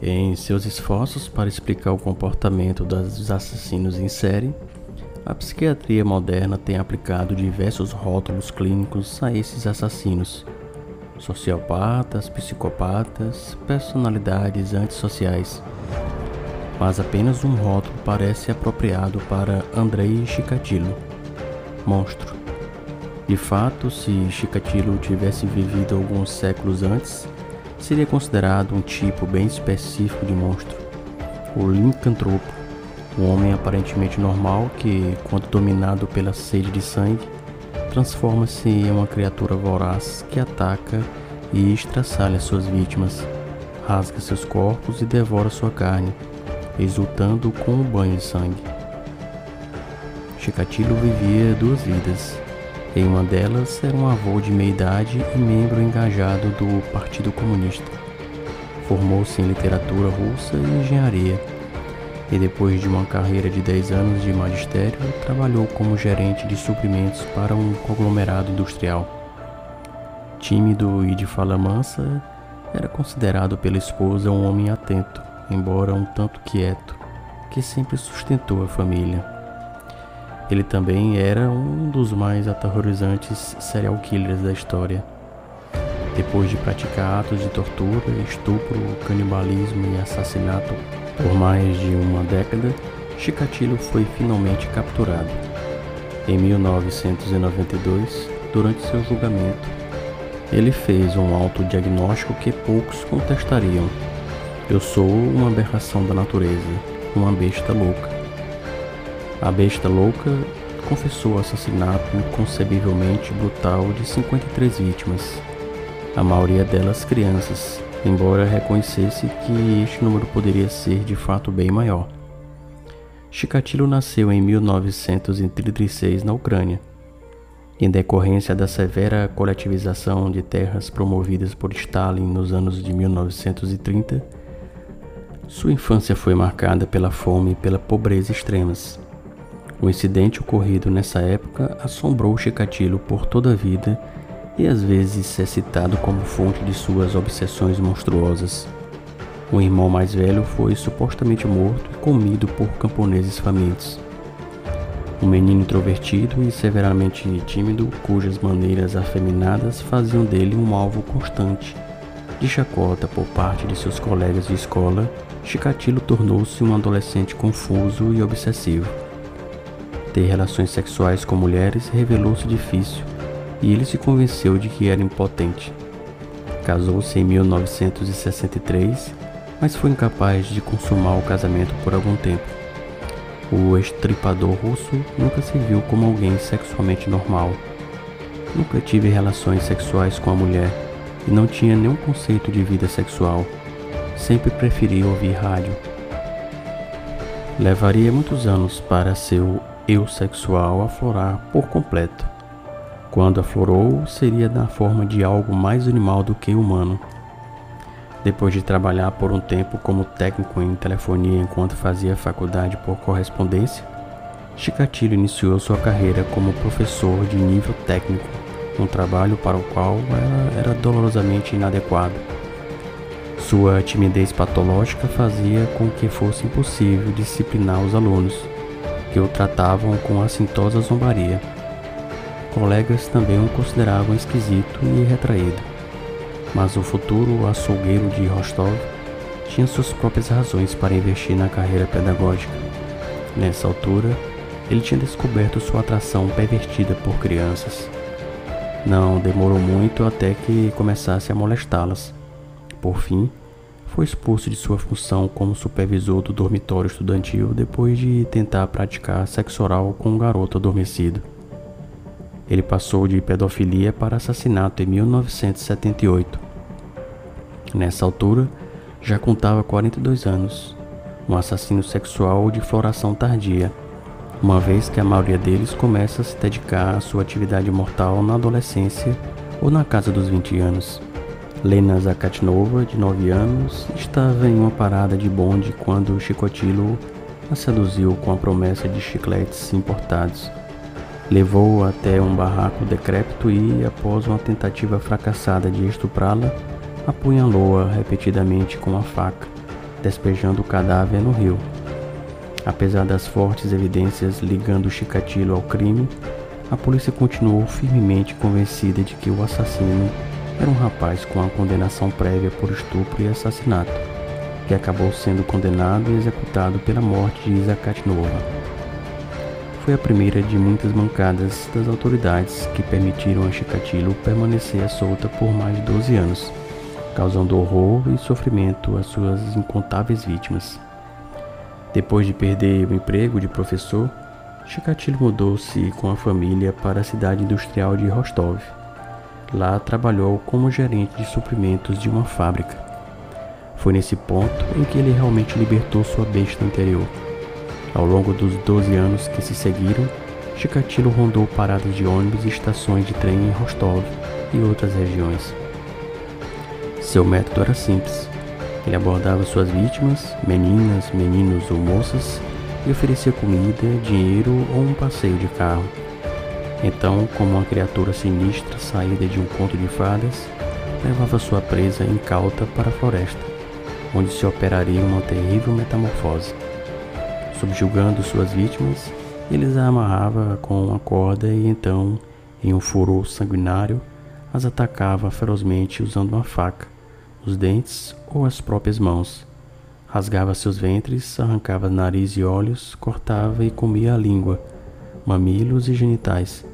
Em seus esforços para explicar o comportamento dos assassinos em série, a psiquiatria moderna tem aplicado diversos rótulos clínicos a esses assassinos. Sociopatas, psicopatas, personalidades antissociais. Mas apenas um rótulo parece apropriado para Andrei Chikatilo, monstro. De fato, se Chikatilo tivesse vivido alguns séculos antes, seria considerado um tipo bem específico de monstro, o Lincantropo, um homem aparentemente normal que, quando dominado pela sede de sangue, transforma-se em uma criatura voraz que ataca e estraçalha suas vítimas, rasga seus corpos e devora sua carne, exultando com um banho de sangue. Chikatilo vivia duas vidas. Em uma delas era um avô de meia idade e membro engajado do Partido Comunista. Formou-se em literatura russa e engenharia e depois de uma carreira de 10 anos de magistério, trabalhou como gerente de suprimentos para um conglomerado industrial. Tímido e de fala mansa, era considerado pela esposa um homem atento, embora um tanto quieto, que sempre sustentou a família. Ele também era um dos mais aterrorizantes serial killers da história. Depois de praticar atos de tortura, estupro, canibalismo e assassinato por mais de uma década, Chikatilo foi finalmente capturado. Em 1992, durante seu julgamento, ele fez um autodiagnóstico que poucos contestariam. Eu sou uma aberração da natureza, uma besta louca. A besta louca confessou o assassinato inconcebivelmente brutal de 53 vítimas, a maioria delas crianças, embora reconhecesse que este número poderia ser de fato bem maior. Chikatilo nasceu em 1936 na Ucrânia. Em decorrência da severa coletivização de terras promovidas por Stalin nos anos de 1930, sua infância foi marcada pela fome e pela pobreza extremas. O incidente ocorrido nessa época assombrou Chikatilo por toda a vida e às vezes é citado como fonte de suas obsessões monstruosas. O irmão mais velho foi supostamente morto e comido por camponeses famintos. Um menino introvertido e severamente tímido, cujas maneiras afeminadas faziam dele um alvo constante de chacota por parte de seus colegas de escola, Chikatilo tornou-se um adolescente confuso e obsessivo. Ter relações sexuais com mulheres revelou-se difícil e ele se convenceu de que era impotente. Casou-se em 1963, mas foi incapaz de consumar o casamento por algum tempo. O estripador russo nunca se viu como alguém sexualmente normal. Nunca tive relações sexuais com a mulher e não tinha nenhum conceito de vida sexual. Sempre preferi ouvir rádio. Levaria muitos anos para seu eu sexual aflorar por completo. Quando aflorou, seria na forma de algo mais animal do que humano. Depois de trabalhar por um tempo como técnico em telefonia enquanto fazia faculdade por correspondência, Chikatilo iniciou sua carreira como professor de nível técnico, um trabalho para o qual era, era dolorosamente inadequado. Sua timidez patológica fazia com que fosse impossível disciplinar os alunos, que o tratavam com assintosa zombaria. Colegas também o consideravam esquisito e retraído. Mas o futuro açougueiro de Rostov tinha suas próprias razões para investir na carreira pedagógica. Nessa altura, ele tinha descoberto sua atração pervertida por crianças. Não demorou muito até que começasse a molestá-las. Por fim, foi expulso de sua função como supervisor do dormitório estudantil depois de tentar praticar sexo oral com um garoto adormecido. Ele passou de pedofilia para assassinato em 1978. Nessa altura, já contava 42 anos, um assassino sexual de floração tardia, uma vez que a maioria deles começa a se dedicar à sua atividade mortal na adolescência ou na casa dos 20 anos. Lena Zakatnova, de 9 anos, estava em uma parada de bonde quando Chikotilo a seduziu com a promessa de chicletes importados Levou-o até um barraco decrépito e, após uma tentativa fracassada de estuprá-la, apunhalou-a repetidamente com a faca, despejando o cadáver no rio. Apesar das fortes evidências ligando Chikatilo ao crime, a polícia continuou firmemente convencida de que o assassino era um rapaz com a condenação prévia por estupro e assassinato, que acabou sendo condenado e executado pela morte de Isaac Nova. Foi a primeira de muitas mancadas das autoridades que permitiram a Chikatilo permanecer solta por mais de 12 anos, causando horror e sofrimento às suas incontáveis vítimas. Depois de perder o emprego de professor, Chikatilo mudou-se com a família para a cidade industrial de Rostov. Lá trabalhou como gerente de suprimentos de uma fábrica. Foi nesse ponto em que ele realmente libertou sua besta interior. Ao longo dos 12 anos que se seguiram, Chikatilo rondou paradas de ônibus e estações de trem em Rostov e outras regiões. Seu método era simples. Ele abordava suas vítimas, meninas, meninos ou moças, e oferecia comida, dinheiro ou um passeio de carro. Então, como uma criatura sinistra saída de um conto de fadas, levava sua presa incauta para a floresta, onde se operaria uma terrível metamorfose. Subjugando suas vítimas, eles a amarrava com uma corda e então, em um furor sanguinário, as atacava ferozmente usando uma faca, os dentes ou as próprias mãos Rasgava seus ventres, arrancava nariz e olhos, cortava e comia a língua, mamilos e genitais,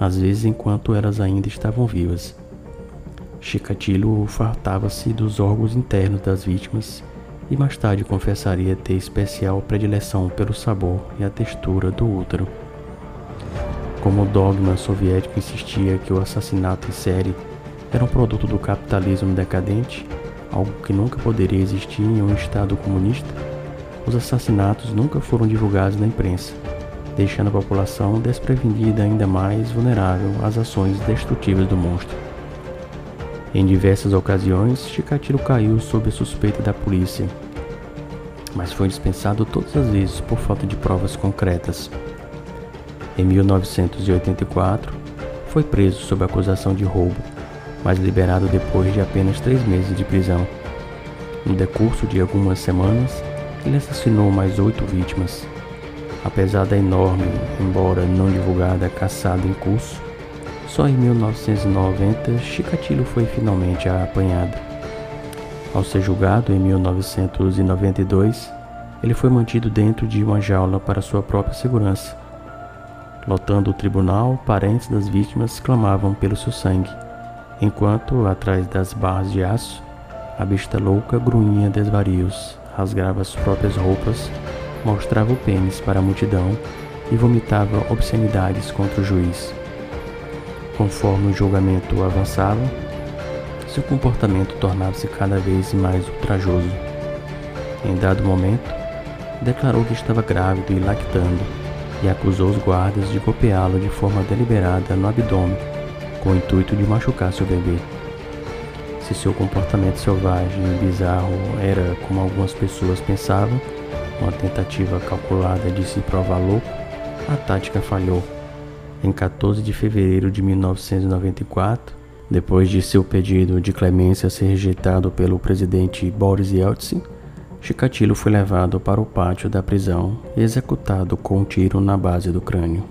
às vezes enquanto elas ainda estavam vivas. Chikatilo fartava-se dos órgãos internos das vítimas e mais tarde confessaria ter especial predileção pelo sabor e a textura do útero. Como o dogma soviético insistia que o assassinato em série era um produto do capitalismo decadente, algo que nunca poderia existir em um Estado comunista, os assassinatos nunca foram divulgados na imprensa, deixando a população desprevenida ainda mais vulnerável às ações destrutivas do monstro. Em diversas ocasiões, Chikatilo caiu sob a suspeita da polícia, mas foi dispensado todas as vezes por falta de provas concretas. Em 1984, foi preso sob acusação de roubo mas liberado depois de apenas três meses de prisão. No decurso de algumas semanas, ele assassinou mais oito vítimas. Apesar da enorme, embora não divulgada, caçada em curso, só em 1990 Chikatilo foi finalmente apanhado. Ao ser julgado em 1992, ele foi mantido dentro de uma jaula para sua própria segurança. Lotando o tribunal, parentes das vítimas clamavam pelo seu sangue enquanto, atrás das barras de aço, a besta louca grunhia desvarios, rasgava as próprias roupas, mostrava o pênis para a multidão e vomitava obscenidades contra o juiz. Conforme o julgamento avançava, seu comportamento tornava-se cada vez mais ultrajoso. Em dado momento, declarou que estava grávido e lactando e acusou os guardas de golpeá-lo de forma deliberada no abdômen com o intuito de machucar seu bebê. Se seu comportamento selvagem e bizarro era, como algumas pessoas pensavam, uma tentativa calculada de se provar louco, a tática falhou. Em 14 de fevereiro de 1994, depois de seu pedido de clemência ser rejeitado pelo presidente Boris Yeltsin, Chikatilo foi levado para o pátio da prisão e executado com um tiro na base do crânio.